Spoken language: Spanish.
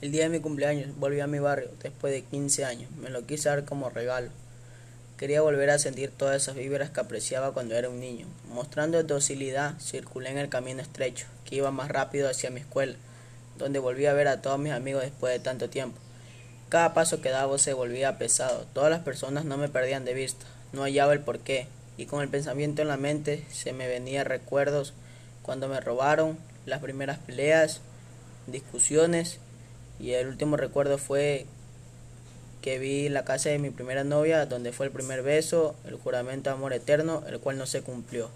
El día de mi cumpleaños volví a mi barrio después de 15 años. Me lo quise dar como regalo. Quería volver a sentir todas esas vibras que apreciaba cuando era un niño. Mostrando docilidad, circulé en el camino estrecho, que iba más rápido hacia mi escuela, donde volví a ver a todos mis amigos después de tanto tiempo. Cada paso que daba se volvía pesado. Todas las personas no me perdían de vista. No hallaba el porqué, y con el pensamiento en la mente se me venían recuerdos cuando me robaron, las primeras peleas, discusiones y el último recuerdo fue que vi la casa de mi primera novia donde fue el primer beso, el juramento de amor eterno, el cual no se cumplió.